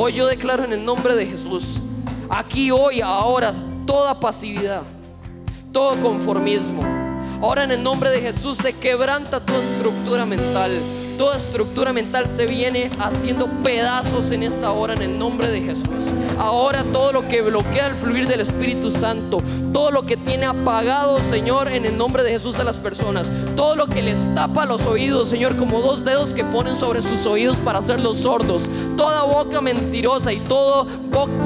Hoy yo declaro en el nombre de Jesús, aquí hoy, ahora, toda pasividad, todo conformismo. Ahora en el nombre de Jesús se quebranta tu estructura mental. Toda estructura mental se viene haciendo pedazos en esta hora en el nombre de Jesús. Ahora todo lo que bloquea el fluir del Espíritu Santo, todo lo que tiene apagado, Señor, en el nombre de Jesús a las personas, todo lo que les tapa los oídos, Señor, como dos dedos que ponen sobre sus oídos para hacerlos sordos, toda boca mentirosa y todo,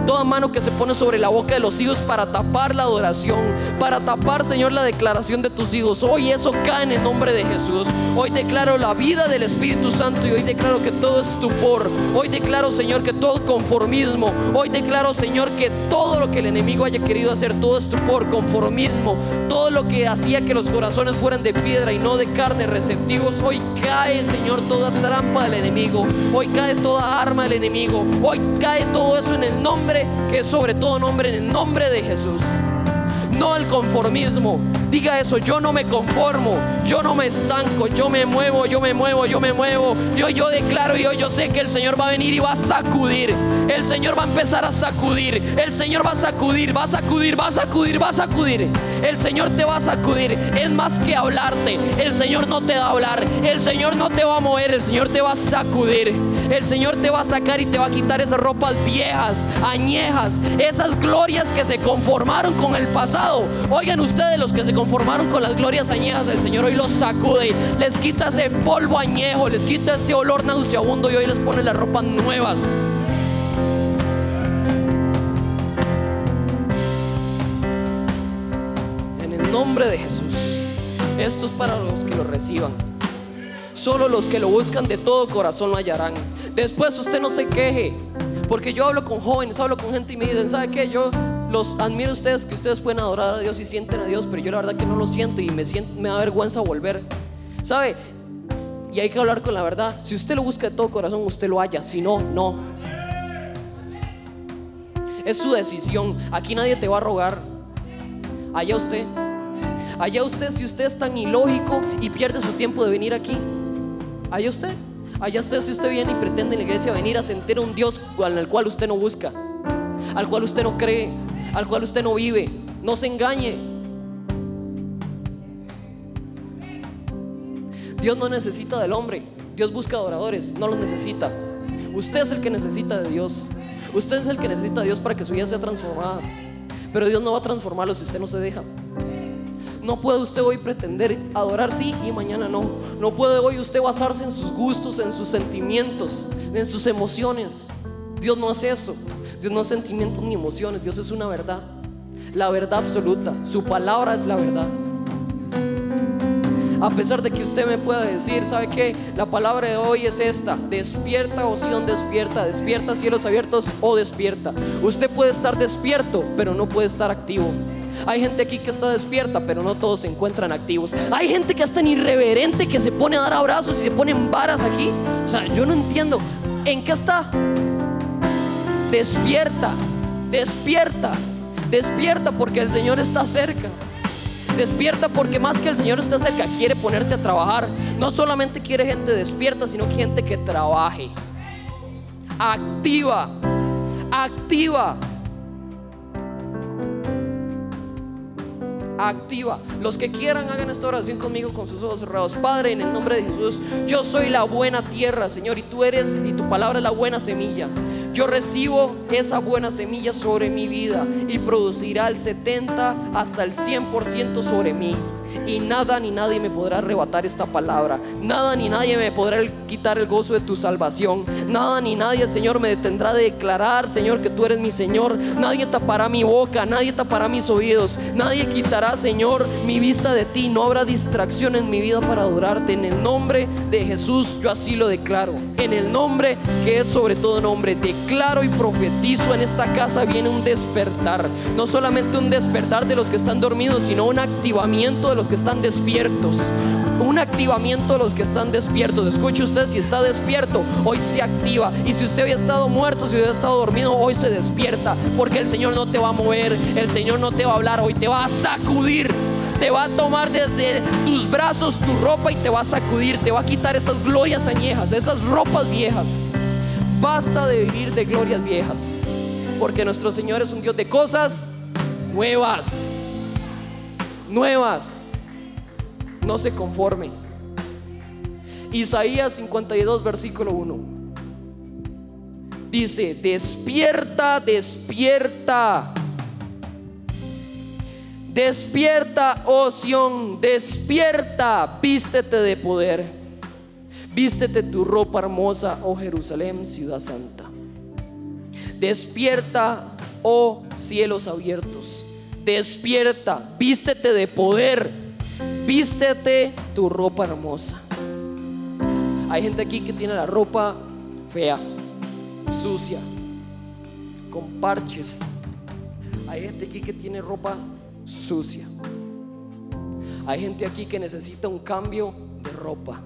toda mano que se pone sobre la boca de los hijos para tapar la adoración, para tapar, Señor, la declaración de tus hijos. Hoy eso cae en el nombre de Jesús. Hoy declaro la vida del Espíritu Espíritu Santo y hoy declaro que todo es estupor. Hoy declaro, Señor, que todo conformismo. Hoy declaro, Señor, que todo lo que el enemigo haya querido hacer, todo estupor, conformismo, todo lo que hacía que los corazones fueran de piedra y no de carne, receptivos, hoy cae, Señor, toda trampa del enemigo. Hoy cae toda arma del enemigo. Hoy cae todo eso en el nombre que es sobre todo nombre, en el nombre de Jesús. No el conformismo, Diga eso, yo no me conformo, yo no me estanco, yo me muevo, yo me muevo, yo me muevo. Yo, yo declaro y yo, yo sé que el Señor va a venir y va a sacudir. El Señor va a empezar a sacudir. El Señor va a sacudir, va a sacudir, va a sacudir, va a sacudir. El Señor te va a sacudir. Es más que hablarte. El Señor no te va a hablar. El Señor no te va a mover. El Señor te va a sacudir. El Señor te va a sacar y te va a quitar esas ropas viejas, añejas, esas glorias que se conformaron con el pasado. Oigan ustedes los que se conformaron con las glorias añejas del Señor, hoy los sacude, les quita ese polvo añejo, les quita ese olor nauseabundo y hoy les pone las ropas nuevas. En el nombre de Jesús, esto es para los que lo reciban. Solo los que lo buscan de todo corazón lo hallarán. Después usted no se queje, porque yo hablo con jóvenes, hablo con gente y me dicen, ¿sabe qué? Yo los admiro a ustedes que ustedes pueden adorar a Dios y sienten a Dios, pero yo la verdad que no lo siento y me, siento, me da vergüenza volver. ¿Sabe? Y hay que hablar con la verdad. Si usted lo busca de todo corazón, usted lo haya. Si no, no. Es su decisión. Aquí nadie te va a rogar. Allá usted. Allá usted si usted es tan ilógico y pierde su tiempo de venir aquí. Allá usted. Allá usted si usted viene y pretende en la iglesia venir a sentir a un Dios al cual usted no busca, al cual usted no cree al cual usted no vive. No se engañe. Dios no necesita del hombre. Dios busca adoradores, no los necesita. Usted es el que necesita de Dios. Usted es el que necesita de Dios para que su vida sea transformada. Pero Dios no va a transformarlo si usted no se deja. No puede usted hoy pretender adorar sí y mañana no. No puede hoy usted basarse en sus gustos, en sus sentimientos, en sus emociones. Dios no hace eso. Dios no es sentimientos ni emociones, Dios es una verdad. La verdad absoluta. Su palabra es la verdad. A pesar de que usted me pueda decir, ¿sabe qué? La palabra de hoy es esta. Despierta, oción, despierta. Despierta, cielos abiertos o despierta. Usted puede estar despierto, pero no puede estar activo. Hay gente aquí que está despierta, pero no todos se encuentran activos. Hay gente que es tan irreverente que se pone a dar abrazos y se pone en varas aquí. O sea, yo no entiendo. ¿En qué está? Despierta, despierta, despierta porque el Señor está cerca. Despierta porque más que el Señor está cerca, quiere ponerte a trabajar. No solamente quiere gente despierta, sino gente que trabaje. Activa, activa. Activa. Los que quieran hagan esta oración conmigo con sus ojos cerrados. Padre, en el nombre de Jesús, yo soy la buena tierra, Señor, y tú eres y tu palabra es la buena semilla. Yo recibo esa buena semilla sobre mi vida y producirá el 70 hasta el 100% sobre mí y nada ni nadie me podrá arrebatar esta palabra. Nada ni nadie me podrá quitar el gozo de tu salvación. Nada ni nadie, Señor, me detendrá de declarar, Señor, que tú eres mi Señor. Nadie tapará mi boca, nadie tapará mis oídos. Nadie quitará, Señor, mi vista de ti. No habrá distracción en mi vida para adorarte. En el nombre de Jesús, yo así lo declaro. En el nombre que es sobre todo nombre, declaro y profetizo en esta casa viene un despertar. No solamente un despertar de los que están dormidos, sino un activamiento de los que están despiertos. Un activamiento de los que están despiertos. Escuche usted, si está despierto, hoy se activa. Y si usted había estado muerto, si había estado dormido, hoy se despierta. Porque el Señor no te va a mover, el Señor no te va a hablar, hoy te va a sacudir te va a tomar desde tus brazos tu ropa y te va a sacudir, te va a quitar esas glorias añejas, esas ropas viejas. basta de vivir de glorias viejas, porque nuestro Señor es un Dios de cosas nuevas, nuevas. No se conforme. Isaías 52, versículo 1. Dice, despierta, despierta. Despierta, oh Sión, despierta, vístete de poder. Vístete tu ropa hermosa, oh Jerusalén, ciudad santa. Despierta, oh cielos abiertos. Despierta, vístete de poder. Vístete tu ropa hermosa. Hay gente aquí que tiene la ropa fea, sucia, con parches. Hay gente aquí que tiene ropa sucia. Hay gente aquí que necesita un cambio de ropa.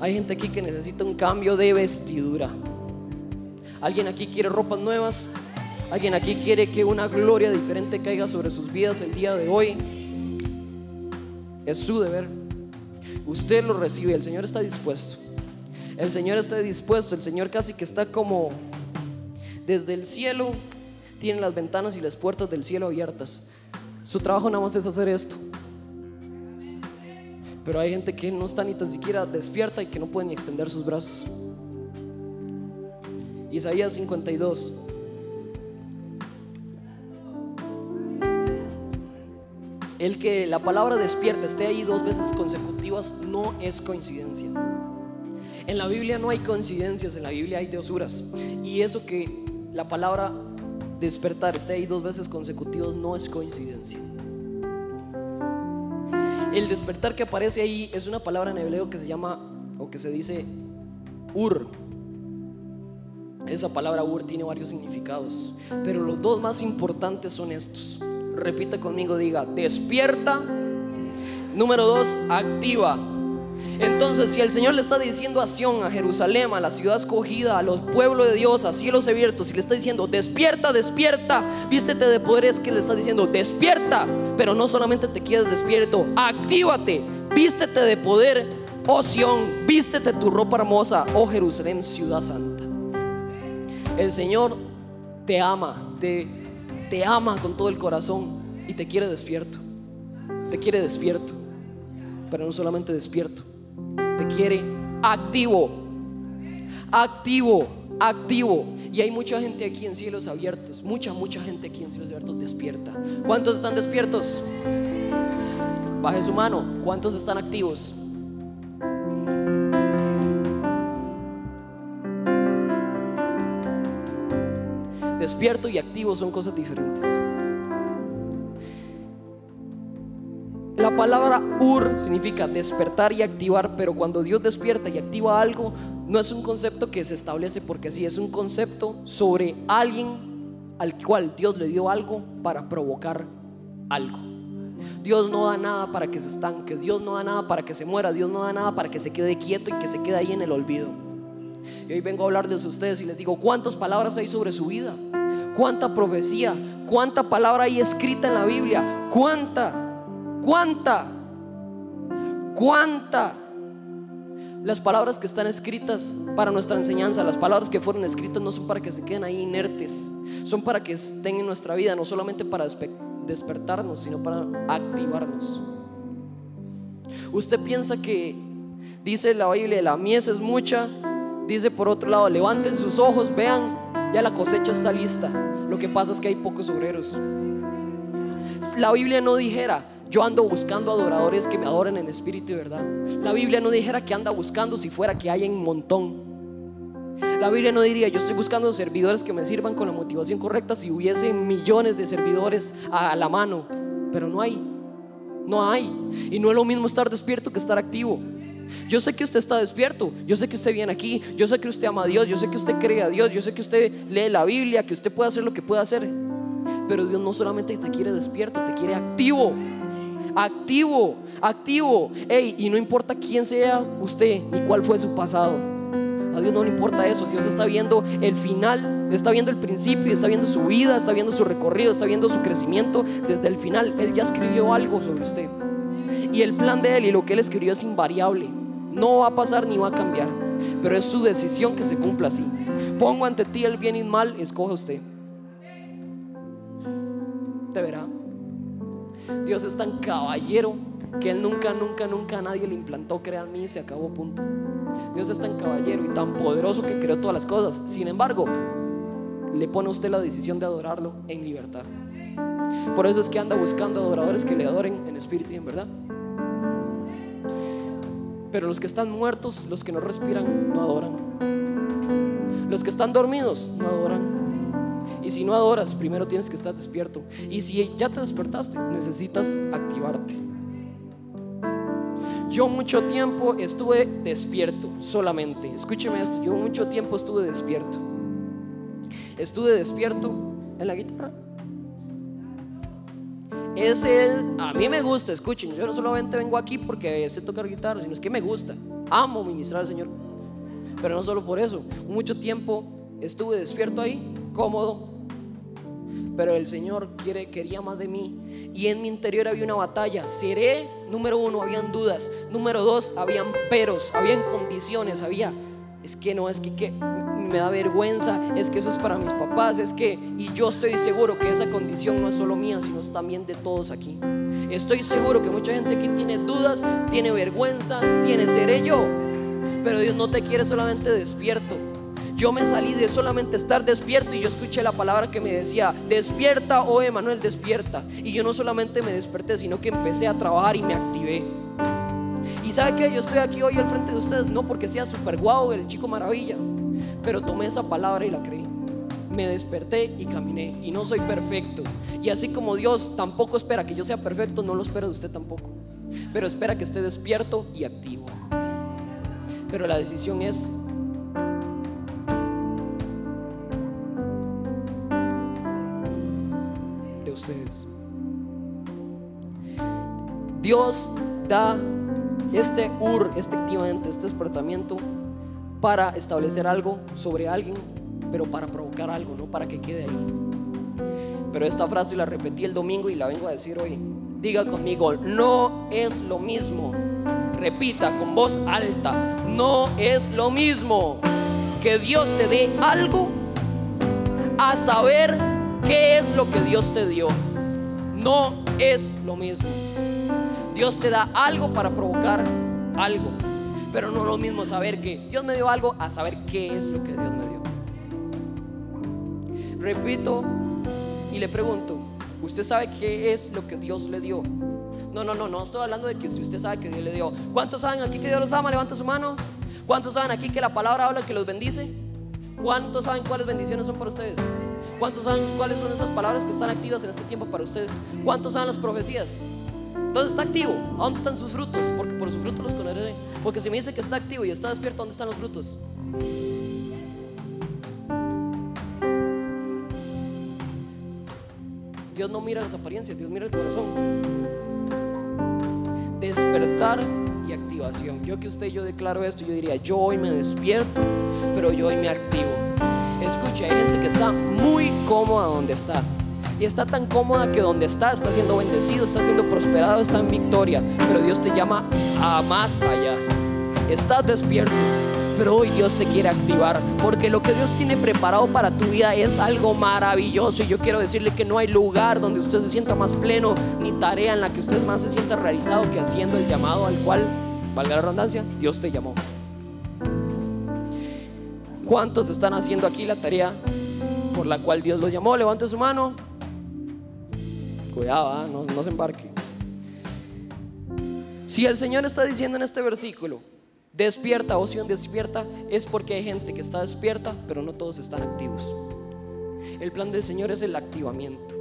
Hay gente aquí que necesita un cambio de vestidura. Alguien aquí quiere ropas nuevas. Alguien aquí quiere que una gloria diferente caiga sobre sus vidas el día de hoy. Es su deber. Usted lo recibe. El Señor está dispuesto. El Señor está dispuesto. El Señor casi que está como desde el cielo. Tiene las ventanas y las puertas del cielo abiertas su trabajo nada más es hacer esto. Pero hay gente que no está ni tan siquiera despierta y que no puede ni extender sus brazos. Isaías 52. El que la palabra despierta esté ahí dos veces consecutivas no es coincidencia. En la Biblia no hay coincidencias, en la Biblia hay diosuras. Y eso que la palabra despertar esté ahí dos veces consecutivos no es coincidencia. El despertar que aparece ahí es una palabra en hebreo que se llama o que se dice ur. Esa palabra ur tiene varios significados, pero los dos más importantes son estos. Repita conmigo, diga, despierta. Número dos, activa. Entonces, si el Señor le está diciendo a a Jerusalén, a la ciudad escogida, a los pueblos de Dios, a cielos abiertos, si le está diciendo, despierta, despierta, vístete de poder, es que le está diciendo, despierta, pero no solamente te quedes despierto, actívate, vístete de poder, oh Sión, vístete tu ropa hermosa, oh Jerusalén, ciudad santa. El Señor te ama, te, te ama con todo el corazón y te quiere despierto, te quiere despierto, pero no solamente despierto te quiere activo, activo, activo. Y hay mucha gente aquí en cielos abiertos, mucha, mucha gente aquí en cielos abiertos despierta. ¿Cuántos están despiertos? Baje su mano. ¿Cuántos están activos? Despierto y activo son cosas diferentes. La palabra ur significa despertar y activar, pero cuando Dios despierta y activa algo, no es un concepto que se establece porque sí, es un concepto sobre alguien al cual Dios le dio algo para provocar algo. Dios no da nada para que se estanque, Dios no da nada para que se muera, Dios no da nada para que se quede quieto y que se quede ahí en el olvido. Y hoy vengo a hablarles a ustedes y les digo, ¿cuántas palabras hay sobre su vida? ¿Cuánta profecía? ¿Cuánta palabra hay escrita en la Biblia? ¿Cuánta? ¿Cuánta? ¿Cuánta? Las palabras que están escritas para nuestra enseñanza, las palabras que fueron escritas no son para que se queden ahí inertes, son para que estén en nuestra vida, no solamente para despertarnos, sino para activarnos. Usted piensa que, dice la Biblia, la mies es mucha, dice por otro lado, levanten sus ojos, vean, ya la cosecha está lista. Lo que pasa es que hay pocos obreros. La Biblia no dijera, yo ando buscando adoradores que me adoren en espíritu y verdad. La Biblia no dijera que anda buscando si fuera que hay un montón. La Biblia no diría, yo estoy buscando servidores que me sirvan con la motivación correcta si hubiese millones de servidores a la mano. Pero no hay, no hay. Y no es lo mismo estar despierto que estar activo. Yo sé que usted está despierto, yo sé que usted viene aquí, yo sé que usted ama a Dios, yo sé que usted cree a Dios, yo sé que usted lee la Biblia, que usted puede hacer lo que pueda hacer. Pero Dios no solamente te quiere despierto, te quiere activo activo, activo. Hey, y no importa quién sea usted ni cuál fue su pasado. A Dios no le importa eso. Dios está viendo el final, está viendo el principio, está viendo su vida, está viendo su recorrido, está viendo su crecimiento desde el final. Él ya escribió algo sobre usted. Y el plan de Él y lo que Él escribió es invariable. No va a pasar ni va a cambiar. pero es su decisión que se cumpla así. Pongo ante ti el bien y el mal, escoja usted. Te verá. Dios es tan caballero que Él nunca, nunca, nunca a nadie le implantó, crean mí y se acabó, punto. Dios es tan caballero y tan poderoso que creó todas las cosas. Sin embargo, le pone a usted la decisión de adorarlo en libertad. Por eso es que anda buscando adoradores que le adoren en espíritu y en verdad. Pero los que están muertos, los que no respiran, no adoran. Los que están dormidos, no adoran. Y si no adoras, primero tienes que estar despierto. Y si ya te despertaste, necesitas activarte. Yo mucho tiempo estuve despierto solamente. Escúcheme esto, yo mucho tiempo estuve despierto. Estuve despierto en la guitarra. Ese a mí me gusta, escuchen, yo no solamente vengo aquí porque sé tocar guitarra, sino es que me gusta. Amo ministrar al Señor. Pero no solo por eso, mucho tiempo estuve despierto ahí, cómodo, pero el Señor quiere, quería más de mí. Y en mi interior había una batalla. Seré, número uno, habían dudas. Número dos, habían peros, habían condiciones, había, es que no, es que, que me da vergüenza, es que eso es para mis papás, es que, y yo estoy seguro que esa condición no es solo mía, sino también de todos aquí. Estoy seguro que mucha gente aquí tiene dudas, tiene vergüenza, tiene seré yo. Pero Dios no te quiere solamente despierto. Yo me salí de solamente estar despierto y yo escuché la palabra que me decía, despierta, oh Emanuel, despierta. Y yo no solamente me desperté, sino que empecé a trabajar y me activé. Y sabe que yo estoy aquí hoy al frente de ustedes no porque sea super guau el chico maravilla, pero tomé esa palabra y la creí. Me desperté y caminé y no soy perfecto. Y así como Dios tampoco espera que yo sea perfecto, no lo espera de usted tampoco. Pero espera que esté despierto y activo. Pero la decisión es ustedes. Dios da este ur, este activamente, este despertamiento para establecer algo sobre alguien, pero para provocar algo, no para que quede ahí. Pero esta frase la repetí el domingo y la vengo a decir hoy. Diga conmigo, no es lo mismo. Repita con voz alta, no es lo mismo que Dios te dé algo a saber ¿Qué es lo que Dios te dio? No es lo mismo. Dios te da algo para provocar algo, pero no lo mismo saber que Dios me dio algo a saber qué es lo que Dios me dio. Repito y le pregunto, ¿usted sabe qué es lo que Dios le dio? No, no, no, no estoy hablando de que si usted sabe que Dios le dio. ¿Cuántos saben aquí que Dios los ama? Levanta su mano. ¿Cuántos saben aquí que la palabra habla que los bendice? ¿Cuántos saben cuáles bendiciones son para ustedes? ¿Cuántos saben cuáles son esas palabras que están activas en este tiempo para ustedes? ¿Cuántos saben las profecías? Entonces está activo. ¿A dónde están sus frutos? Porque por sus frutos los conoceré. Porque si me dice que está activo y está despierto, ¿dónde están los frutos? Dios no mira las apariencias, Dios mira el corazón. Despertar y activación. Yo que usted yo declaro esto, yo diría, yo hoy me despierto, pero yo hoy me activo. Escuche, hay gente que está muy cómoda donde está. Y está tan cómoda que donde está está siendo bendecido, está siendo prosperado, está en victoria. Pero Dios te llama a más allá. Estás despierto, pero hoy Dios te quiere activar. Porque lo que Dios tiene preparado para tu vida es algo maravilloso. Y yo quiero decirle que no hay lugar donde usted se sienta más pleno, ni tarea en la que usted más se sienta realizado que haciendo el llamado al cual, valga la redundancia, Dios te llamó. ¿Cuántos están haciendo aquí la tarea por la cual Dios los llamó? Levante su mano. Cuidado, ¿ah? no, se embarque. Si el Señor está diciendo en este versículo, despierta, oción despierta, es porque hay gente que está despierta, pero no todos están activos. El plan del Señor es el activamiento.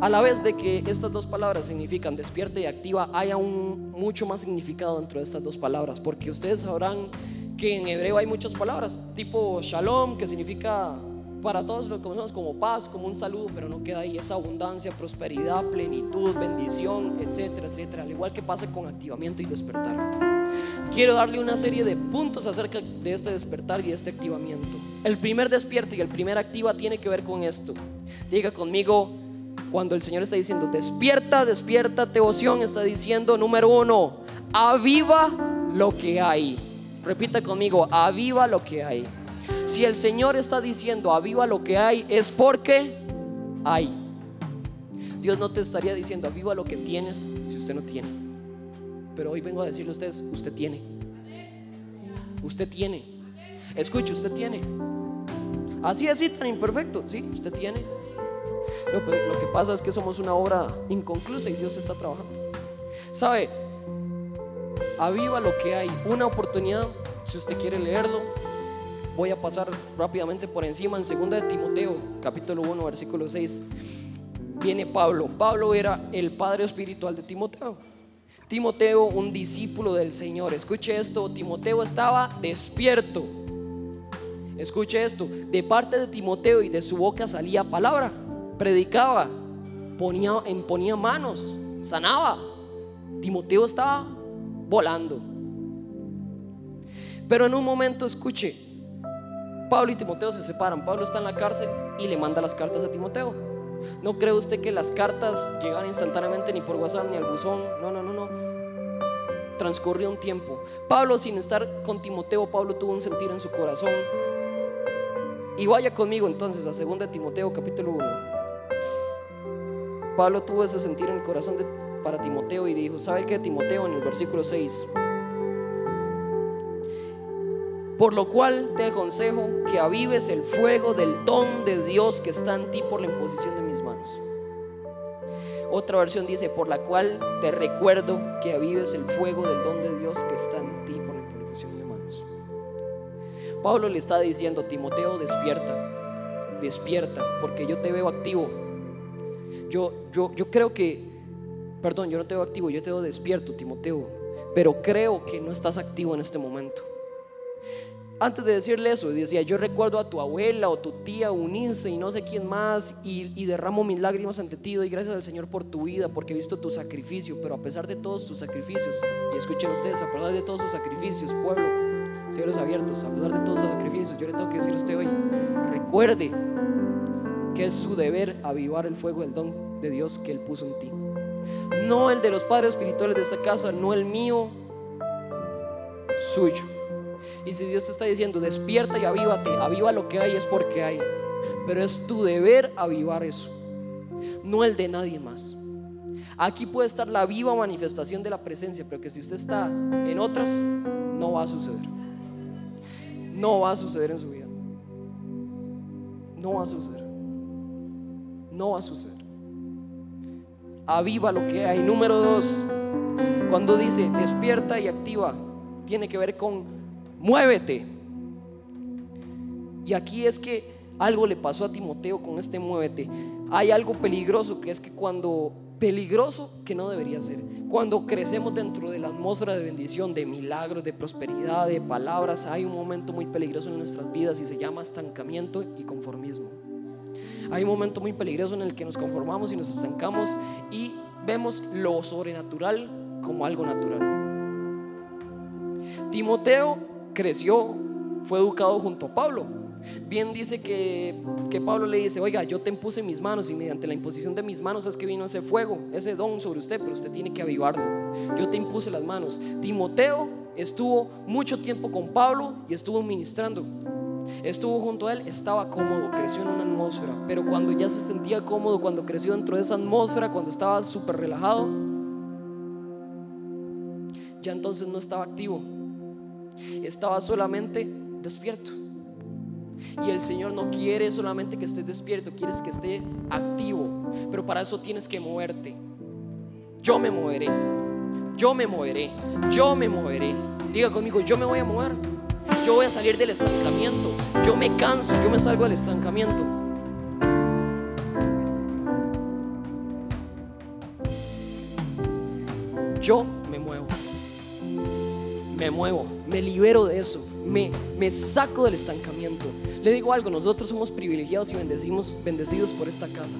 A la vez de que estas dos palabras significan despierta y activa, hay aún mucho más significado dentro de estas dos palabras, porque ustedes sabrán que en hebreo hay muchas palabras, tipo shalom, que significa para todos lo que conocemos como paz, como un saludo, pero no queda ahí esa abundancia, prosperidad, plenitud, bendición, etcétera, etcétera, al igual que pasa con activamiento y despertar. Quiero darle una serie de puntos acerca de este despertar y este activamiento. El primer despierto y el primer activa tiene que ver con esto. Diga conmigo, cuando el Señor está diciendo despierta, despierta, devoción, está diciendo número uno, aviva lo que hay. Repita conmigo, aviva lo que hay. Si el Señor está diciendo aviva lo que hay, es porque hay. Dios no te estaría diciendo aviva lo que tienes si usted no tiene. Pero hoy vengo a decirle a ustedes, usted tiene. Usted tiene. Escuche, usted tiene. Así, así, tan imperfecto. Sí, usted tiene. Lo, lo que pasa es que somos una obra inconclusa y Dios está trabajando. ¿Sabe? Aviva lo que hay. Una oportunidad, si usted quiere leerlo, voy a pasar rápidamente por encima en 2 de Timoteo, capítulo 1, versículo 6. Viene Pablo. Pablo era el padre espiritual de Timoteo. Timoteo, un discípulo del Señor. Escuche esto, Timoteo estaba despierto. Escuche esto, de parte de Timoteo y de su boca salía palabra, predicaba, ponía, ponía manos, sanaba. Timoteo estaba volando. Pero en un momento, escuche, Pablo y Timoteo se separan. Pablo está en la cárcel y le manda las cartas a Timoteo. No cree usted que las cartas llegan instantáneamente ni por WhatsApp ni al buzón. No, no, no, no. Transcurrió un tiempo. Pablo, sin estar con Timoteo, Pablo tuvo un sentir en su corazón. Y vaya conmigo entonces a 2 de Timoteo capítulo 1. Pablo tuvo ese sentir en el corazón para Timoteo y dijo, ¿sabe qué Timoteo en el versículo 6? Por lo cual te aconsejo que avives el fuego del don de Dios que está en ti por la imposición de mis manos. Otra versión dice, por la cual te recuerdo que avives el fuego del don de Dios que está en ti por la imposición de manos. Pablo le está diciendo, Timoteo, despierta, despierta, porque yo te veo activo. Yo, yo, yo creo que, perdón, yo no te veo activo, yo te veo despierto, Timoteo, pero creo que no estás activo en este momento. Antes de decirle eso, decía, yo recuerdo a tu abuela o tu tía unirse y no sé quién más y, derramo mis lágrimas ante ti, doy gracias al Señor por tu vida, porque he visto tu sacrificio, pero a pesar de todos tus sacrificios, y escuchen ustedes, a pesar de todos sus sacrificios, pueblo, cielos abiertos, a pesar de todos sus sacrificios, yo le tengo que decir a usted hoy, recuerde que es su deber avivar el fuego del don de Dios que Él puso en ti. No el de los padres espirituales de esta casa, no el mío, suyo. Y si Dios te está diciendo, despierta y avívate, aviva lo que hay, es porque hay. Pero es tu deber avivar eso, no el de nadie más. Aquí puede estar la viva manifestación de la presencia, pero que si usted está en otras, no va a suceder. No va a suceder en su vida. No va a suceder. No va a suceder. Aviva lo que hay. Número dos, cuando dice despierta y activa, tiene que ver con muévete. Y aquí es que algo le pasó a Timoteo con este muévete. Hay algo peligroso que es que cuando peligroso que no debería ser. Cuando crecemos dentro de la atmósfera de bendición, de milagros, de prosperidad, de palabras, hay un momento muy peligroso en nuestras vidas y se llama estancamiento y conformismo. Hay un momento muy peligroso en el que nos conformamos y nos estancamos y vemos lo sobrenatural como algo natural. Timoteo creció, fue educado junto a Pablo. Bien dice que, que, Pablo le dice, oiga, yo te impuse mis manos y mediante la imposición de mis manos es que vino ese fuego, ese don sobre usted, pero usted tiene que avivarlo. Yo te impuse las manos. Timoteo estuvo mucho tiempo con Pablo y estuvo ministrando. Estuvo junto a él, estaba cómodo, creció en una atmósfera, pero cuando ya se sentía cómodo, cuando creció dentro de esa atmósfera, cuando estaba súper relajado, ya entonces no estaba activo, estaba solamente despierto. Y el Señor no quiere solamente que estés despierto, quieres que esté activo. Pero para eso tienes que moverte. Yo me moveré. Yo me moveré. Yo me moveré. Diga conmigo, yo me voy a mover. Yo voy a salir del estancamiento. Yo me canso, yo me salgo del estancamiento. Yo me muevo. Me muevo me libero de eso, me, me saco del estancamiento. Le digo algo, nosotros somos privilegiados y bendecimos, bendecidos por esta casa.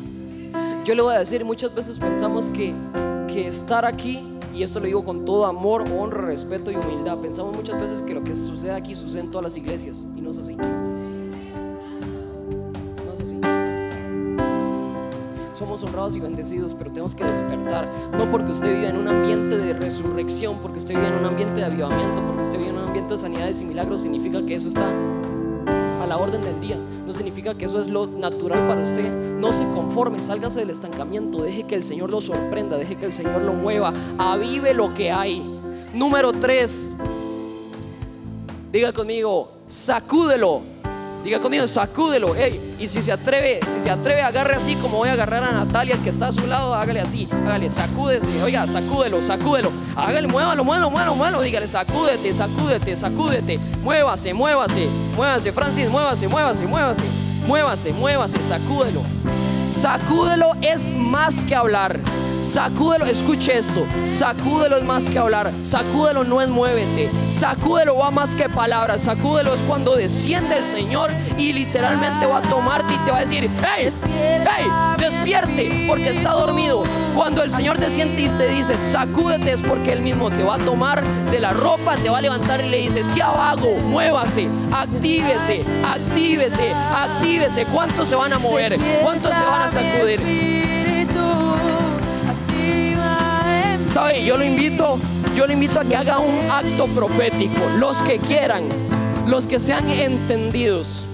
Yo le voy a decir, muchas veces pensamos que, que estar aquí, y esto lo digo con todo amor, honra, respeto y humildad, pensamos muchas veces que lo que sucede aquí sucede en todas las iglesias, y no es así. Somos honrados y bendecidos, pero tenemos que despertar. No porque usted viva en un ambiente de resurrección, porque usted viva en un ambiente de avivamiento, porque usted vive en un ambiente de sanidades y milagros, significa que eso está a la orden del día. No significa que eso es lo natural para usted. No se conforme, sálgase del estancamiento, deje que el Señor lo sorprenda, deje que el Señor lo mueva, avive lo que hay. Número 3. Diga conmigo, sacúdelo. Diga conmigo, sacúdelo. y si se atreve, si se atreve, agarre así como voy a agarrar a Natalia, el que está a su lado, hágale así, hágale, sacúdese. Oiga, sacúdelo, sacúdelo. Hágale, muévalo, muévalo, muévalo, muévalo. Dígale, sacúdete, sacúdete, sacúdete. Muévase, muévase, muévase, Francis, muévase, muévase, muévase. Muévase, muévase, sacúdelo. Sacúdelo es más que hablar. Sacúdelo, escuche esto. Sacúdelo es más que hablar. Sacúdelo no es muévete. Sacúdelo va más que palabras. Sacúdelo es cuando desciende el Señor y literalmente va a tomarte y te va a decir, hey, hey, despierte porque está dormido. Cuando el Señor desciende y te dice, sacúdete es porque Él mismo te va a tomar de la ropa, te va a levantar y le dice, si vago, muévase, actívese, actívese, actívese. ¿Cuántos se van a mover? ¿Cuántos se van a sacudir? ¿Sabe? Yo lo invito, yo lo invito a que haga un acto profético. Los que quieran, los que sean entendidos.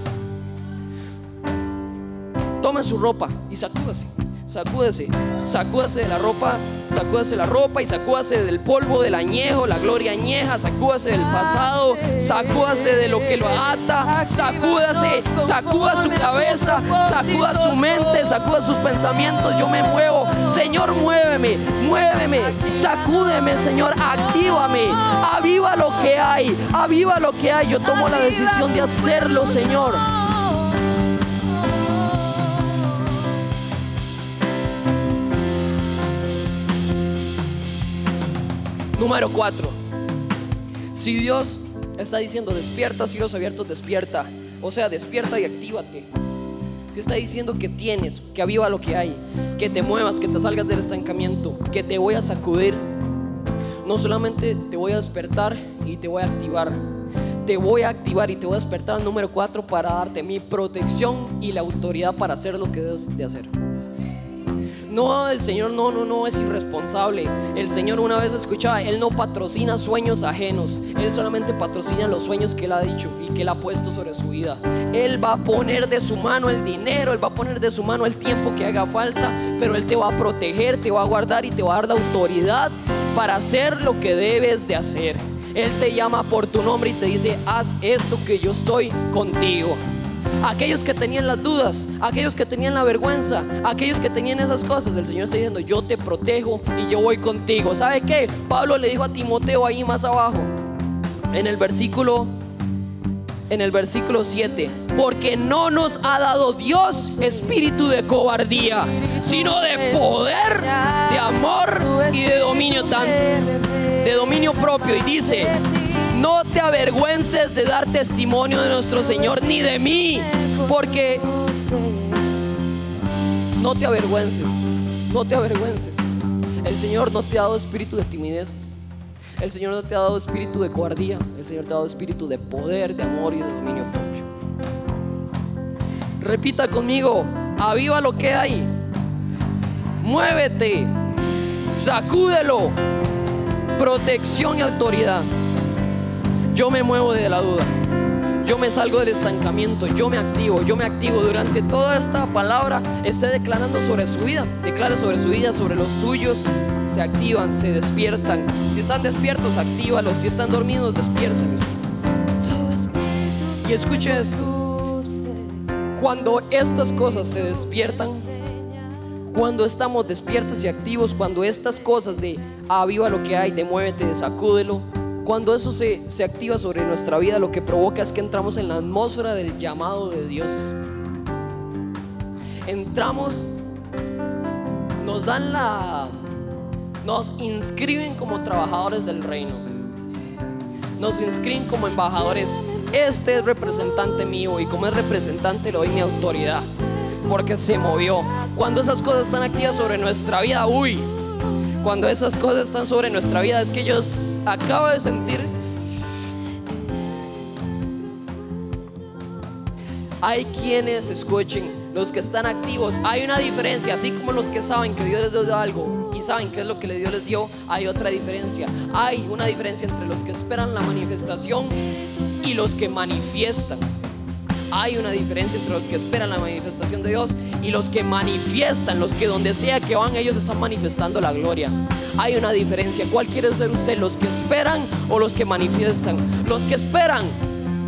Tome su ropa y sacúdase, sacúdese, sacúdase de la ropa sacúdase la ropa y sacúdase del polvo del añejo, la gloria añeja, sacúdase del pasado, sacúdase de lo que lo ata, sacúdase, sacuda su cabeza, sacuda su mente, sacuda sus pensamientos. Yo me muevo, Señor, muéveme, muéveme, sacúdeme, Señor, actívame, aviva lo que hay, aviva lo que hay. Yo tomo la decisión de hacerlo, Señor. Número 4. Si Dios está diciendo despierta, cielos abiertos, despierta. O sea, despierta y actívate. Si está diciendo que tienes, que aviva lo que hay, que te muevas, que te salgas del estancamiento, que te voy a sacudir, no solamente te voy a despertar y te voy a activar, te voy a activar y te voy a despertar al número 4 para darte mi protección y la autoridad para hacer lo que debes de hacer. No, el Señor no, no, no es irresponsable. El Señor una vez escuchaba, Él no patrocina sueños ajenos. Él solamente patrocina los sueños que Él ha dicho y que Él ha puesto sobre su vida. Él va a poner de su mano el dinero, Él va a poner de su mano el tiempo que haga falta, pero Él te va a proteger, te va a guardar y te va a dar la autoridad para hacer lo que debes de hacer. Él te llama por tu nombre y te dice, haz esto que yo estoy contigo aquellos que tenían las dudas, aquellos que tenían la vergüenza, aquellos que tenían esas cosas, el Señor está diciendo, yo te protejo y yo voy contigo. ¿Sabe qué? Pablo le dijo a Timoteo ahí más abajo, en el versículo en el versículo 7, porque no nos ha dado Dios espíritu de cobardía, sino de poder, de amor y de dominio tan de dominio propio y dice, no te avergüences de dar testimonio de nuestro Señor ni de mí, porque no te avergüences, no te avergüences. El Señor no te ha dado espíritu de timidez. El Señor no te ha dado espíritu de cobardía. El Señor te ha dado espíritu de poder, de amor y de dominio propio. Repita conmigo, aviva lo que hay. Muévete, sacúdelo. Protección y autoridad. Yo me muevo de la duda. Yo me salgo del estancamiento, yo me activo, yo me activo durante toda esta palabra. Esté declarando sobre su vida, declara sobre su vida, sobre los suyos. Se activan, se despiertan. Si están despiertos, actívalos. Si están dormidos, despiértalos. Y escuche esto. Cuando estas cosas se despiertan, cuando estamos despiertos y activos, cuando estas cosas de aviva lo que hay, de muévete, de sacúdelo, cuando eso se, activa sobre nuestra vida, lo que provoca es que entramos en la atmósfera del llamado de Dios. Entramos, nos dan la, nos inscriben como trabajadores del reino. Nos inscriben como embajadores. Este es representante mío y como es representante le doy mi autoridad. Porque se movió. Cuando esas cosas están activas sobre nuestra vida, uy, cuando esas cosas están sobre nuestra vida, es que ellos acaba de sentir Hay quienes, escuchen, los que están activos, hay una diferencia, así como los que saben que Dios les dio algo y saben qué es lo que Dios les dio, hay otra diferencia. Hay una diferencia entre los que esperan la manifestación y los que manifiestan. Hay una diferencia entre los que esperan la manifestación de Dios y los que manifiestan, los que donde sea que van ellos están manifestando la gloria. Hay una diferencia. ¿Cuál quiere ser usted? ¿Los que esperan o los que manifiestan? Los que esperan,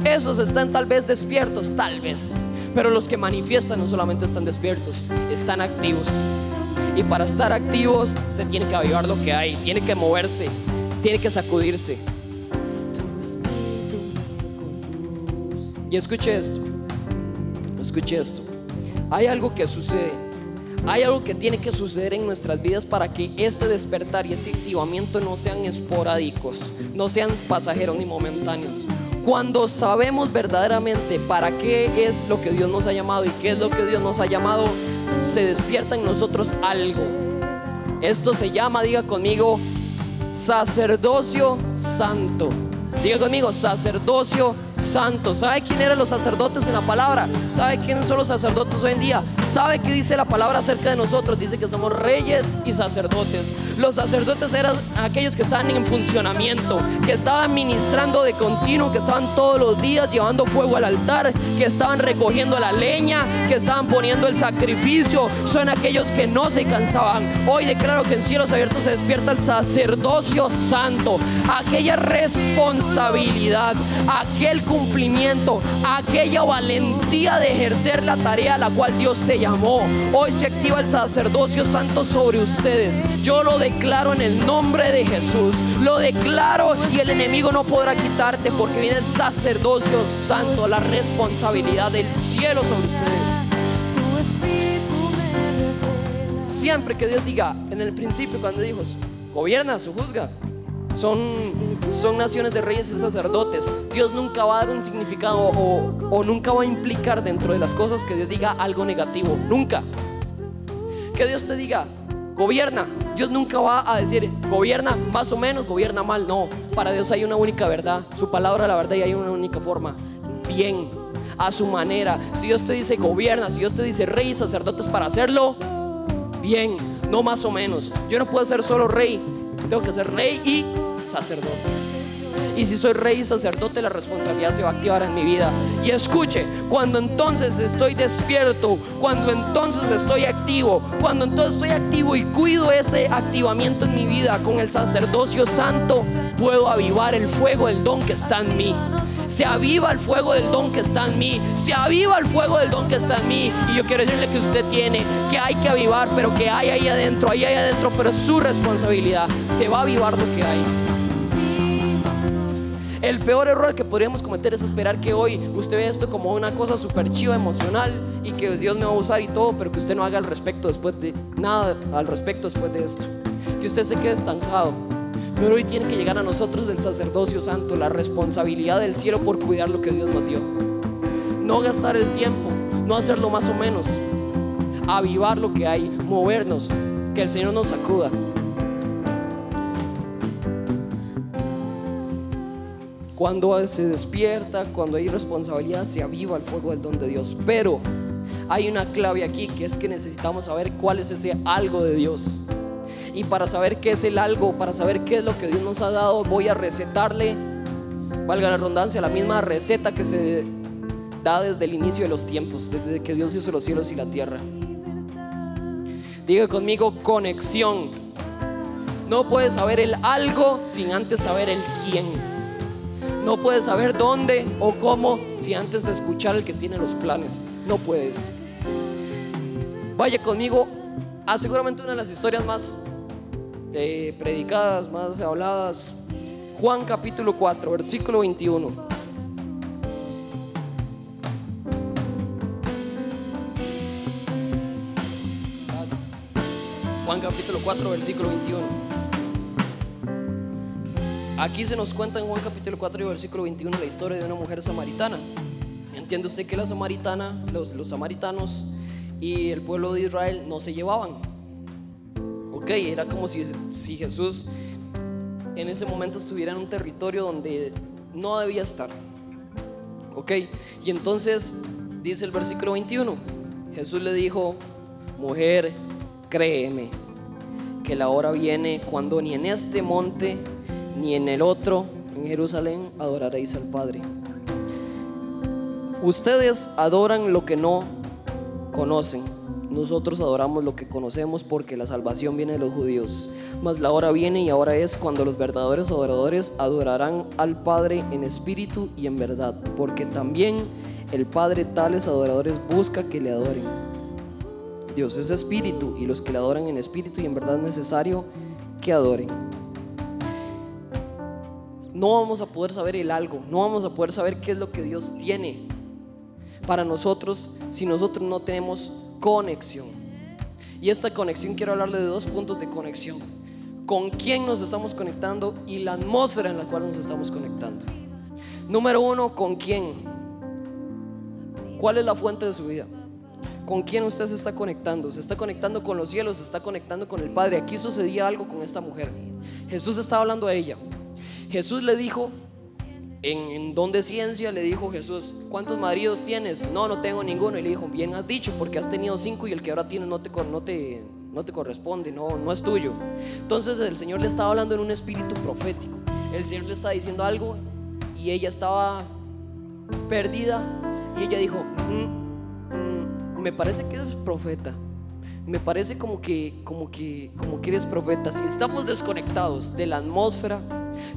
esos están tal vez despiertos, tal vez. Pero los que manifiestan no solamente están despiertos, están activos. Y para estar activos, usted tiene que avivar lo que hay, tiene que moverse, tiene que sacudirse. Y escuche esto, escuche esto. Hay algo que sucede, hay algo que tiene que suceder en nuestras vidas para que este despertar y este activamiento no sean esporádicos, no sean pasajeros ni momentáneos. Cuando sabemos verdaderamente para qué es lo que Dios nos ha llamado y qué es lo que Dios nos ha llamado, se despierta en nosotros algo. Esto se llama, diga conmigo, sacerdocio santo. Diga conmigo, sacerdocio santo. ¿Sabe quién eran los sacerdotes en la palabra? ¿Sabe quiénes son los sacerdotes hoy en día? ¿Sabe qué dice la palabra acerca de nosotros? Dice que somos reyes y sacerdotes. Los sacerdotes eran aquellos que estaban en funcionamiento, que estaban ministrando de continuo, que estaban todos los días llevando fuego al altar, que estaban recogiendo la leña, que estaban poniendo el sacrificio. Son aquellos que no se cansaban. Hoy declaro que en cielos abiertos se despierta el sacerdocio santo, aquella responsabilidad, aquel cumplimiento, aquella valentía de ejercer la tarea a la cual Dios te llamó. Hoy se activa el sacerdocio santo sobre ustedes. Yo lo declaro en el nombre de Jesús. Lo declaro y el enemigo no podrá quitarte porque viene el sacerdocio santo, la responsabilidad del cielo sobre ustedes. Siempre que Dios diga, en el principio cuando dijo, gobierna, su juzga, son, son naciones de reyes y sacerdotes. Dios nunca va a dar un significado o, o nunca va a implicar dentro de las cosas que Dios diga algo negativo. Nunca. Que Dios te diga, gobierna. Dios nunca va a decir, gobierna más o menos, gobierna mal. No, para Dios hay una única verdad. Su palabra, la verdad, y hay una única forma. Bien, a su manera. Si Dios te dice, gobierna, si Dios te dice, rey y sacerdotes para hacerlo, bien, no más o menos. Yo no puedo ser solo rey, tengo que ser rey y sacerdote. Y si soy rey y sacerdote, la responsabilidad se va a activar en mi vida. Y escuche, cuando entonces estoy despierto, cuando entonces estoy activo, cuando entonces estoy activo y cuido ese activamiento en mi vida con el sacerdocio santo, puedo avivar el fuego del don que está en mí. Se aviva el fuego del don que está en mí. Se aviva el fuego del don que está en mí. Y yo quiero decirle que usted tiene, que hay que avivar, pero que hay ahí adentro, ahí adentro, pero es su responsabilidad. Se va a avivar lo que hay. El peor error que podríamos cometer es esperar que hoy usted vea esto como una cosa súper chiva emocional y que Dios me va a usar y todo, pero que usted no haga al respecto después de nada al respecto después de esto. Que usted se quede estancado. Pero hoy tiene que llegar a nosotros el sacerdocio santo, la responsabilidad del cielo por cuidar lo que Dios nos dio. No gastar el tiempo, no hacerlo más o menos. Avivar lo que hay, movernos, que el Señor nos sacuda. Cuando se despierta, cuando hay responsabilidad, se aviva el fuego del don de Dios. Pero hay una clave aquí que es que necesitamos saber cuál es ese algo de Dios. Y para saber qué es el algo, para saber qué es lo que Dios nos ha dado, voy a recetarle, valga la redundancia, la misma receta que se da desde el inicio de los tiempos, desde que Dios hizo los cielos y la tierra. Diga conmigo conexión. No puedes saber el algo sin antes saber el quién. No puedes saber dónde o cómo si antes de escuchar el que tiene los planes. No puedes. Vaya conmigo a seguramente una de las historias más eh, predicadas, más habladas. Juan capítulo 4, versículo 21. Juan capítulo 4, versículo 21. Aquí se nos cuenta en Juan capítulo 4 y versículo 21 la historia de una mujer samaritana. Entiende usted que la samaritana, los, samaritanos y el pueblo de Israel no se llevaban. Ok, era como si, si Jesús en ese momento estuviera en un territorio donde no debía estar. Ok, y entonces dice el versículo 21. Jesús le dijo, mujer, créeme, que la hora viene cuando ni en este monte ni en el otro, en Jerusalén, adoraréis al Padre. Ustedes adoran lo que no conocen. Nosotros adoramos lo que conocemos porque la salvación viene de los judíos. Mas la hora viene y ahora es cuando los verdaderos adoradores adorarán al Padre en espíritu y en verdad, porque también el Padre tales adoradores busca que le adoren. Dios es espíritu y los que le adoran en espíritu y en verdad es necesario que adoren. No vamos a poder saber el algo, no vamos a poder saber qué es lo que Dios tiene para nosotros si nosotros no tenemos conexión. Y esta conexión quiero hablarle de dos puntos de conexión. Con quién nos estamos conectando y la atmósfera en la cual nos estamos conectando. Número uno, ¿con quién? ¿Cuál es la fuente de su vida? ¿Con quién usted se está conectando? ¿Se está conectando con los cielos? ¿Se está conectando con el Padre? Aquí sucedía algo con esta mujer. Jesús estaba hablando a ella. Jesús le dijo, en, don de ciencia, le dijo Jesús, ¿cuántos maridos tienes? No, no tengo ninguno. Y le dijo, bien has dicho, porque has tenido cinco y el que ahora tienes no te, no te, no te corresponde, no, no es tuyo. Entonces el Señor le estaba hablando en un espíritu profético. El Señor le estaba diciendo algo y ella estaba perdida y ella dijo, mm, mm, me parece que eres profeta. Me parece como que, como que, como que eres profeta. Si estamos desconectados de la atmósfera,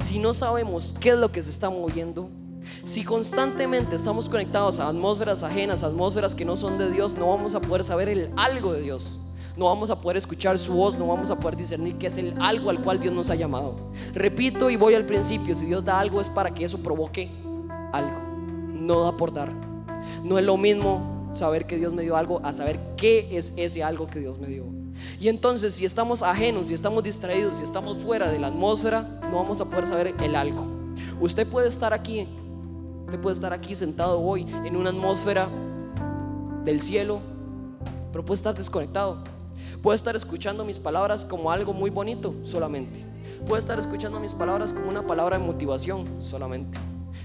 si no sabemos qué es lo que se está moviendo, si constantemente estamos conectados a atmósferas ajenas, atmósferas que no son de Dios, no vamos a poder saber el algo de Dios. No vamos a poder escuchar su voz, no vamos a poder discernir qué es el algo al cual Dios nos ha llamado. Repito y voy al principio, si Dios da algo es para que eso provoque algo, no da por dar. No es lo mismo saber que Dios me dio algo a saber qué es ese algo que Dios me dio. Y entonces si estamos ajenos, si estamos distraídos, si estamos fuera de la atmósfera, no vamos a poder saber el algo. Usted puede estar aquí, usted puede estar aquí sentado hoy en una atmósfera del cielo, pero puede estar desconectado. Puede estar escuchando mis palabras como algo muy bonito solamente. Puede estar escuchando mis palabras como una palabra de motivación solamente.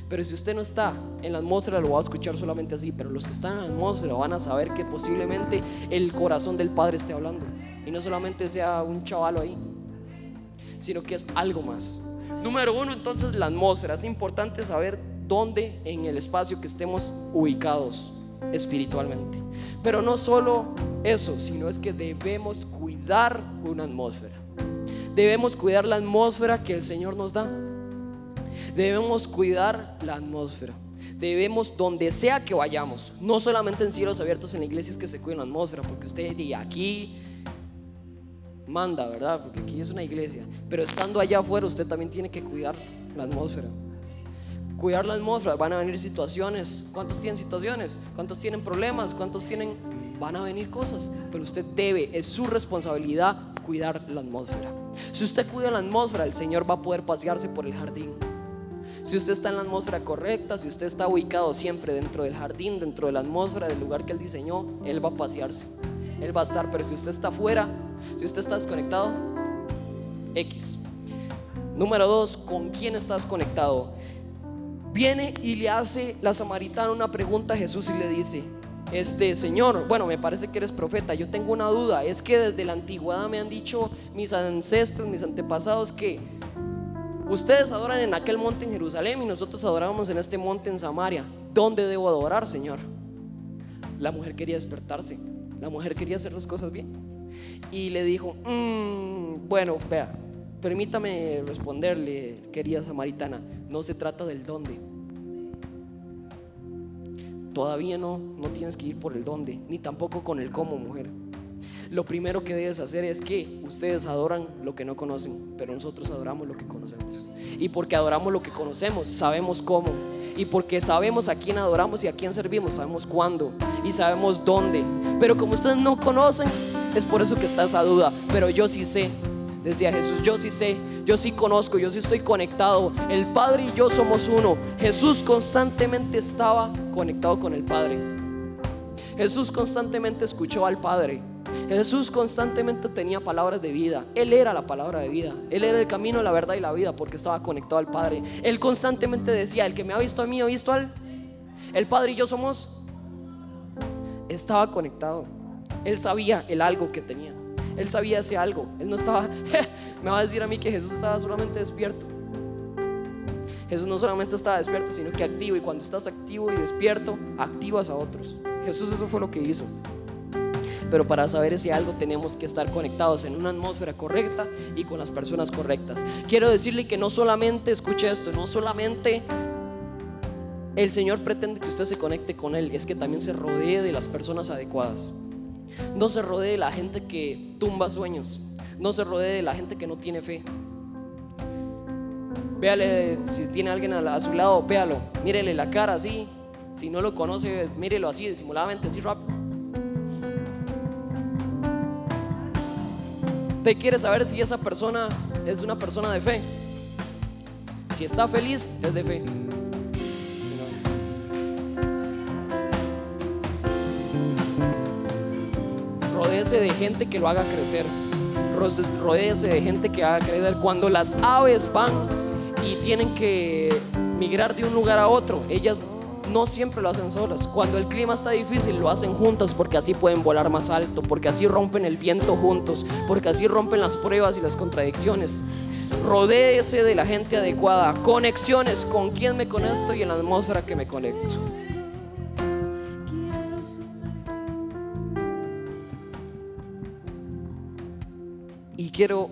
Pero si usted no está en la atmósfera, lo va a escuchar solamente así. Pero los que están en la atmósfera van a saber que posiblemente el corazón del Padre esté hablando. Y no solamente sea un chavalo ahí, sino que es algo más. Número uno, entonces la atmósfera. Es importante saber dónde en el espacio que estemos ubicados espiritualmente. Pero no solo eso, sino es que debemos cuidar una atmósfera. Debemos cuidar la atmósfera que el Señor nos da. Debemos cuidar la atmósfera. Debemos, donde sea que vayamos, no solamente en cielos abiertos en la iglesia es que se cuida la atmósfera, porque usted y aquí manda, ¿verdad? Porque aquí es una iglesia. Pero estando allá afuera, usted también tiene que cuidar la atmósfera. Cuidar la atmósfera, van a venir situaciones. ¿Cuántos tienen situaciones? ¿Cuántos tienen problemas? ¿Cuántos tienen... Van a venir cosas, pero usted debe, es su responsabilidad cuidar la atmósfera. Si usted cuida la atmósfera, el Señor va a poder pasearse por el jardín. Si usted está en la atmósfera correcta, si usted está ubicado siempre dentro del jardín, dentro de la atmósfera, del lugar que Él diseñó, Él va a pasearse. Él va a estar, pero si usted está fuera, si usted está desconectado, X. Número dos, ¿con quién estás conectado? Viene y le hace la samaritana una pregunta a Jesús y le dice, este Señor, bueno, me parece que eres profeta, yo tengo una duda, es que desde la antigüedad me han dicho mis ancestros, mis antepasados que Ustedes adoran en aquel monte en Jerusalén y nosotros adoramos en este monte en Samaria. ¿Dónde debo adorar, Señor? La mujer quería despertarse. La mujer quería hacer las cosas bien. Y le dijo, mm, bueno, vea, permítame responderle, querida samaritana, no se trata del dónde. Todavía no, no tienes que ir por el dónde, ni tampoco con el cómo, mujer lo primero que debes hacer es que ustedes adoran lo que no conocen, pero nosotros adoramos lo que conocemos. Y porque adoramos lo que conocemos, sabemos cómo. Y porque sabemos a quién adoramos y a quién servimos, sabemos cuándo y sabemos dónde. Pero como ustedes no conocen, es por eso que está esa duda. Pero yo sí sé, decía Jesús, yo sí sé, yo sí conozco, yo sí estoy conectado. El Padre y yo somos uno. Jesús constantemente estaba conectado con el Padre. Jesús constantemente escuchó al Padre. Jesús constantemente tenía palabras de vida. Él era la palabra de vida. Él era el camino, la verdad y la vida porque estaba conectado al Padre. Él constantemente decía, el que me ha visto a mí, ha visto al... El Padre y yo somos estaba conectado. Él sabía el algo que tenía. Él sabía ese algo. Él no estaba, me va a decir a mí que Jesús estaba solamente despierto. Jesús no solamente estaba despierto, sino que activo. Y cuando estás activo y despierto, activas a otros. Jesús eso fue lo que hizo. Pero para saber ese algo tenemos que estar conectados en una atmósfera correcta y con las personas correctas. Quiero decirle que no solamente, escuche esto, no solamente el Señor pretende que usted se conecte con Él, es que también se rodee de las personas adecuadas. No se rodee de la gente que tumba sueños. No se rodee de la gente que no tiene fe. Véale, si tiene alguien a, su lado, véalo. Mírele la cara así. Si no lo conoce, mírelo así, disimuladamente, así rápido. Usted quiere saber si esa persona es una persona de fe. Si está feliz, es de fe. De gente que lo haga crecer. Rodéese de gente que haga crecer. Cuando las aves van y tienen que migrar de un lugar a otro, ellas no siempre lo hacen solas. Cuando el clima está difícil, lo hacen juntas porque así pueden volar más alto, porque así rompen el viento juntos, porque así rompen las pruebas y las contradicciones. Rodéese de la gente adecuada, conexiones con quien me conecto y en la atmósfera que me conecto. Quiero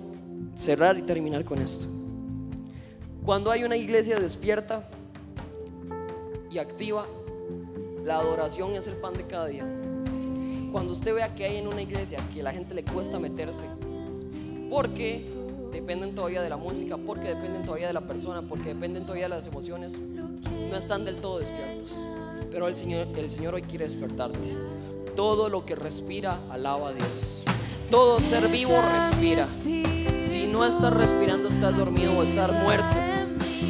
cerrar y terminar con esto. Cuando hay una iglesia despierta y activa, la adoración es el pan de cada día. Cuando usted vea que hay en una iglesia que la gente le cuesta meterse, porque dependen todavía de la música, porque dependen todavía de la persona, porque dependen todavía de las emociones, no están del todo despiertos. Pero el Señor, el Señor hoy quiere despertarte. Todo lo que respira, alaba a Dios. Todo ser vivo respira. Si no estás respirando, estás dormido o estás muerto.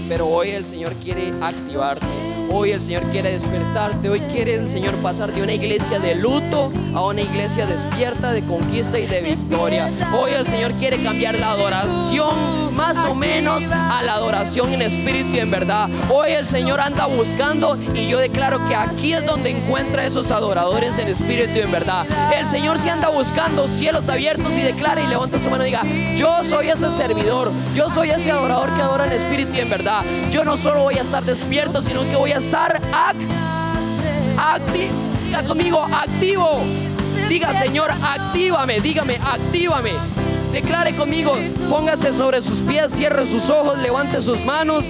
Pero hoy el Señor quiere activarte. Hoy el Señor quiere despertarte. Hoy quiere el Señor pasar de una iglesia de luto a una iglesia despierta de conquista y de victoria. Hoy el Señor quiere cambiar la adoración más o menos a la adoración en espíritu y en verdad. Hoy el Señor anda buscando y yo declaro que aquí es donde encuentra esos adoradores en espíritu y en verdad. El Señor se anda buscando cielos abiertos y declara y levanta su mano y diga, yo soy ese servidor, yo soy ese adorador que adora en espíritu y en verdad. Yo no solo voy a estar despierto, sino que voy a estar. Diga conmigo, activo. Diga, Señor, actívame. Dígame, actívame. Declare conmigo, póngase sobre sus pies, cierre sus ojos, levante sus manos.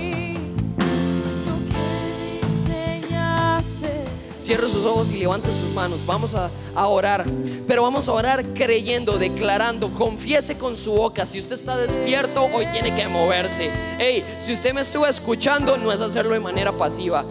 Cierre sus ojos y levante sus manos. Vamos a, orar. Pero vamos a orar creyendo, declarando. Confiese con su boca. Si usted está despierto, hoy tiene que moverse. Hey, si usted me estuvo escuchando, no es hacerlo de manera pasiva.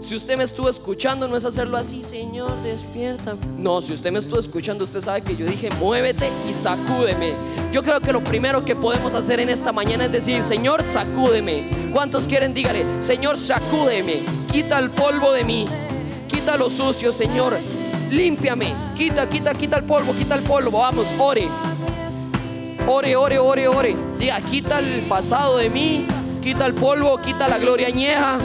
Si usted me estuvo escuchando, no es hacerlo así, Señor, despierta. No, si usted me estuvo escuchando, usted sabe que yo dije, muévete y sacúdeme. Yo creo que lo primero que podemos hacer en esta mañana es decir, Señor, sacúdeme. ¿Cuántos quieren? Dígale, Señor, sacúdeme. Quita el polvo de mí. Quita lo sucio, Señor. Límpiame. Quita, quita, quita el polvo, quita el polvo. Vamos, ore. Ore, ore, ore, ore. Diga, quita el pasado de mí. Quita el polvo, quita la gloria añeja.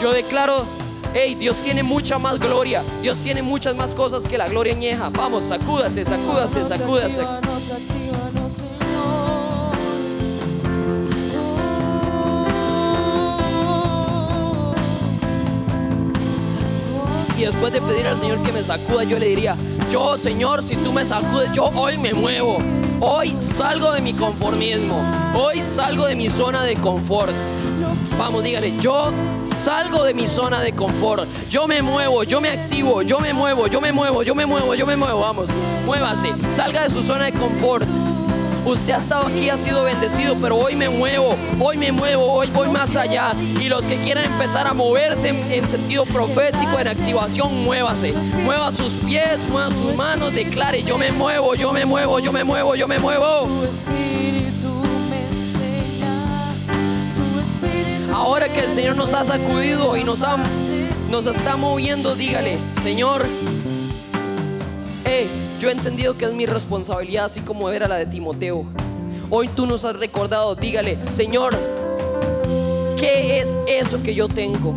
Yo declaro, hey, Dios tiene mucha más gloria. Dios tiene muchas más cosas que la gloria añeja. Vamos, sacúdase, sacúdase, sacúdase. Y después de pedir al Señor que me sacuda, yo le diría, yo Señor, si tú me sacudes, yo hoy me muevo. Hoy salgo de mi conformismo. Hoy salgo de mi zona de confort. Vamos, dígale, yo salgo de mi zona de confort. Yo me muevo, yo me activo, yo me muevo, yo me muevo, yo me muevo, yo me muevo. Vamos, muévase, salga de su zona de confort. Usted ha estado aquí, ha sido bendecido, pero hoy me muevo, hoy me muevo, hoy voy más allá. Y los que quieran empezar a moverse en, sentido profético, en activación, muévase. Mueva sus pies, mueva sus manos, declare, yo me muevo, yo me muevo, yo me muevo, yo me muevo. Ahora que el Señor nos ha sacudido y nos, nos está moviendo, dígale, Señor, yo he entendido que es mi responsabilidad, así como era la de Timoteo. Hoy tú nos has recordado, dígale, Señor, ¿qué es eso que yo tengo?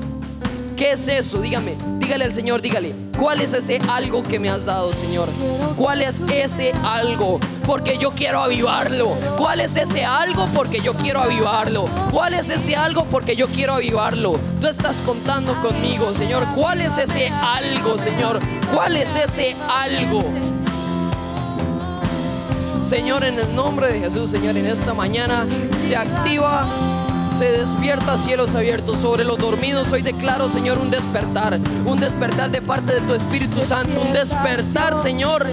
¿Qué es eso? Dígame, Dígale al Señor, dígale, ¿cuál es ese algo que me has dado, Señor? ¿Cuál es ese algo? Porque yo quiero avivarlo. ¿Cuál es ese algo? Porque yo quiero avivarlo. ¿Cuál es ese algo? Porque yo quiero avivarlo. Tú estás contando conmigo, Señor. ¿Cuál es ese algo, Señor? ¿Cuál es ese algo? Señor, en el nombre de Jesús, Señor, en esta mañana se activa se despierta cielos abiertos sobre los dormidos. Hoy declaro, Señor, un despertar, un despertar de parte de tu Espíritu Santo, un despertar, Señor,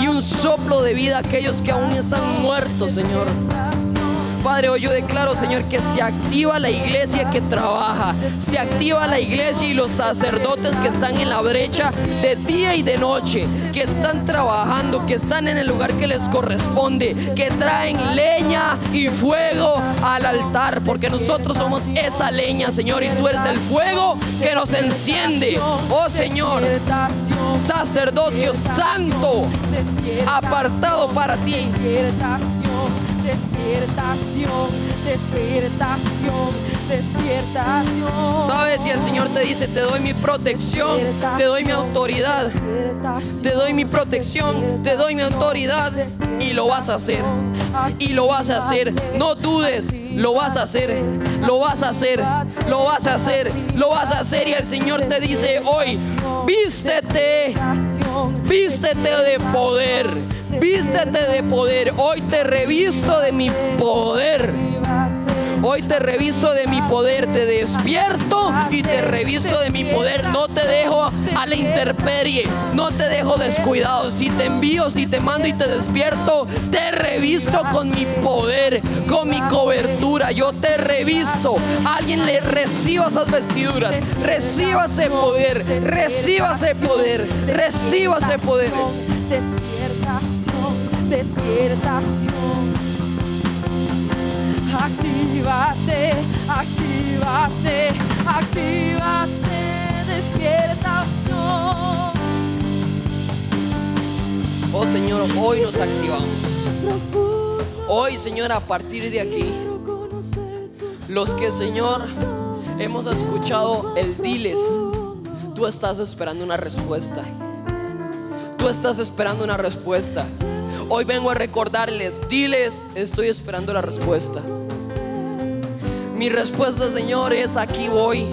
y un soplo de vida a aquellos que aún están muertos, Señor. Padre, hoy yo declaro, Señor, que se activa la iglesia que trabaja, se activa la iglesia y los sacerdotes que están en la brecha de día y de noche, que están trabajando, que están en el lugar que les corresponde, que traen leña y fuego al altar, porque nosotros somos esa leña, Señor, y tú eres el fuego que nos enciende. Oh Señor, sacerdocio santo, apartado para ti Despiertación, despiertación, despiertación. ¿Sabes si el Señor te dice, te doy mi protección, te doy mi autoridad, te doy mi protección, te doy mi autoridad y lo vas a hacer? Y lo vas a hacer. No dudes, lo vas a hacer, lo vas a hacer, lo vas a hacer, lo vas a hacer. Y el Señor te dice hoy, vístete, vístete de poder Vístete de poder. Hoy te revisto de mi poder. Hoy te revisto de mi poder, te despierto y te revisto de mi poder. No te dejo a la intemperie, no te dejo descuidado. Si te envío, si te mando y te despierto, te revisto con mi poder, con mi cobertura. Yo te revisto. Alguien le reciba esas vestiduras, reciba ese poder, reciba ese poder, reciba ese poder despiertación. Actívate, actívate, actívate, despiertación. Oh Señor, hoy nos activamos. Hoy Señor, a partir de aquí, los que Señor hemos escuchado el diles, tú estás esperando una respuesta. Tú estás esperando una respuesta. Hoy vengo a recordarles, diles, estoy esperando la respuesta. Mi respuesta, Señor, es aquí voy.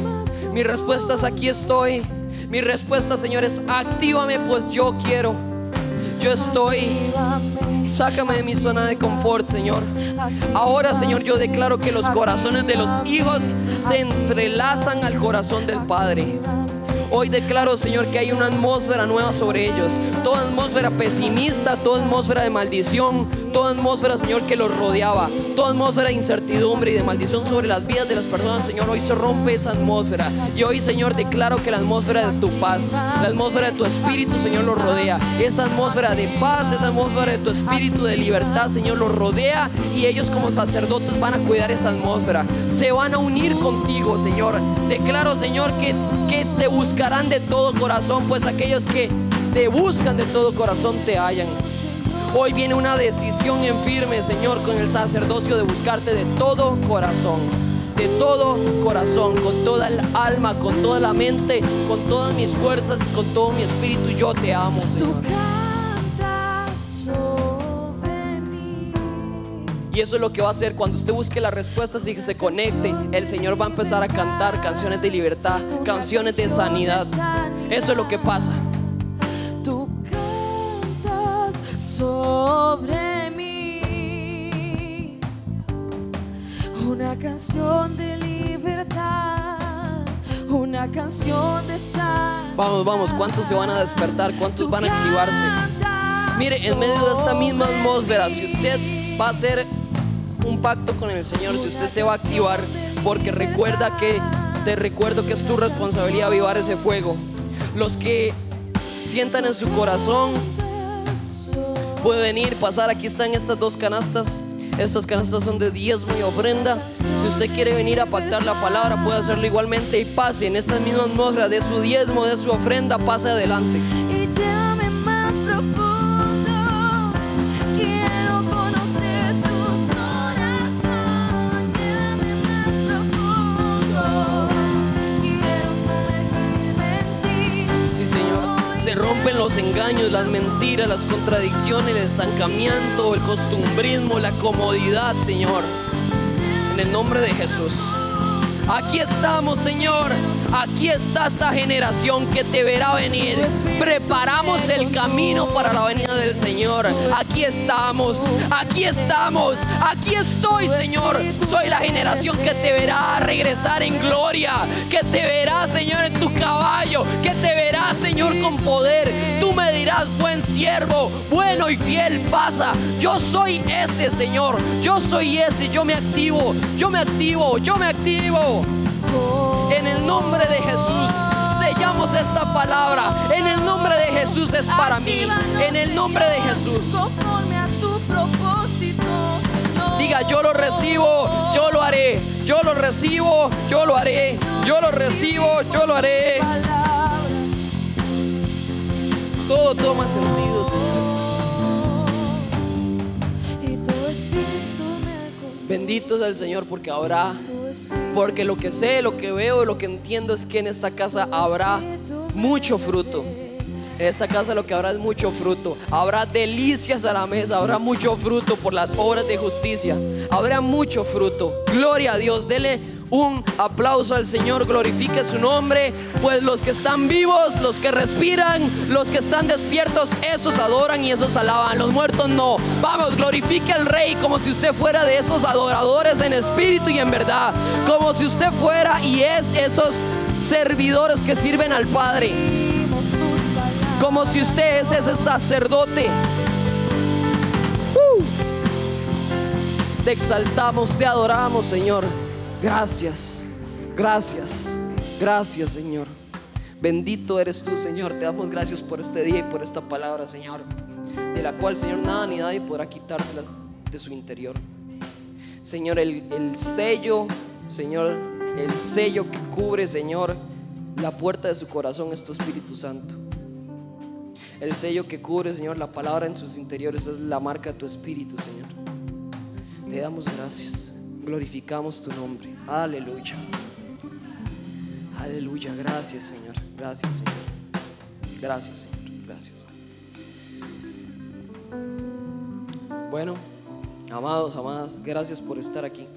Mi respuesta es aquí estoy. Mi respuesta, Señor, es actívame, pues yo quiero. Yo estoy. Sácame de mi zona de confort, Señor. Ahora, Señor, yo declaro que los corazones de los hijos se entrelazan al corazón del Padre. Hoy declaro, Señor, que hay una atmósfera nueva sobre ellos. Toda atmósfera pesimista, toda atmósfera de maldición, toda atmósfera, Señor, que los rodeaba. Toda atmósfera de incertidumbre y de maldición sobre las vidas de las personas, Señor. Hoy se rompe esa atmósfera. Y hoy, Señor, declaro que la atmósfera de tu paz, la atmósfera de tu espíritu, Señor, los rodea. Esa atmósfera de paz, esa atmósfera de tu espíritu de libertad, Señor, los rodea. Y ellos como sacerdotes van a cuidar esa atmósfera. Se van a unir contigo, Señor. Declaro, Señor, que, que te buscan de todo corazón, pues aquellos que te buscan de todo corazón te hallan. Hoy viene una decisión en firme, Señor, con el sacerdocio de buscarte de todo corazón. De todo corazón, con toda el alma, con toda la mente, con todas mis fuerzas y con todo mi espíritu. Yo te amo, Señor. Y eso es lo que va a hacer cuando usted busque las respuestas y que se conecte. El Señor va a empezar a cantar canciones de libertad, canciones de sanidad. Eso es lo que pasa. Sobre mí una canción de libertad, una canción de sanidad. Vamos, vamos, ¿cuántos se van a despertar? ¿Cuántos van a activarse? Mire, en medio de esta misma atmósfera, si usted va a ser un pacto con el Señor, si usted se va a activar, porque recuerda que, te recuerdo que es tu responsabilidad avivar ese fuego. Los que sientan en su corazón, pueden ir, pasar, aquí están estas dos canastas. Estas canastas son de diezmo y ofrenda. Si usted quiere venir a pactar la palabra, puede hacerlo igualmente y pase en estas mismas atmósfera de su diezmo, de su ofrenda, pase adelante. Los engaños, las mentiras, las contradicciones, el estancamiento, el costumbrismo, la comodidad, Señor. En el nombre de Jesús. Aquí estamos, Señor. Aquí está esta generación que te verá venir. Preparamos el camino para la venida del Señor. Aquí estamos, aquí estamos, aquí estoy, Señor. Soy la generación que te verá regresar en gloria, que te verá, Señor, en tu caballo, que te verá, Señor, con poder. Tú me dirás, buen siervo, bueno y fiel, pasa. Yo soy ese, Señor. Yo soy ese, yo me activo, yo me activo, yo me activo. En el nombre de Jesús sellamos esta palabra. En el nombre de Jesús es para mí. En el nombre de Jesús. Conforme a tu propósito, Señor. Diga, yo lo recibo, yo lo haré. Yo lo recibo, yo lo haré. Yo lo recibo, yo lo haré. Todo toma sentido, Señor. Bendito es el Señor porque habrá, porque lo que sé, lo que veo, lo que entiendo es que en esta casa habrá mucho fruto. En esta casa lo que habrá es mucho fruto. Habrá delicias a la mesa, habrá mucho fruto por las obras de justicia. Habrá mucho fruto. Gloria a Dios. Dele un aplauso al Señor, glorifique su nombre, pues los que están vivos, los que respiran, los que están despiertos, esos adoran y esos alaban. Los muertos no. Vamos, glorifique al Rey como si usted fuera de esos adoradores en espíritu y en verdad. Como si usted fuera y es esos servidores que sirven al Padre. Como si usted es ese sacerdote. Uh. Te exaltamos, te adoramos, Señor. Gracias, gracias, gracias, Señor. Bendito eres tú, Señor. Te damos gracias por este día y por esta palabra, Señor. De la cual, Señor, nada ni nadie podrá quitárselas de su interior. Señor, el, el sello, Señor, el sello que cubre, Señor, la puerta de su corazón es tu Espíritu Santo. El sello que cubre, Señor, la palabra en sus interiores es la marca de tu Espíritu, Señor. Te damos gracias, glorificamos tu nombre. Aleluya. Aleluya, gracias, Señor. Gracias, Señor. Gracias, Señor. Gracias. Bueno, amados, amadas, gracias por estar aquí.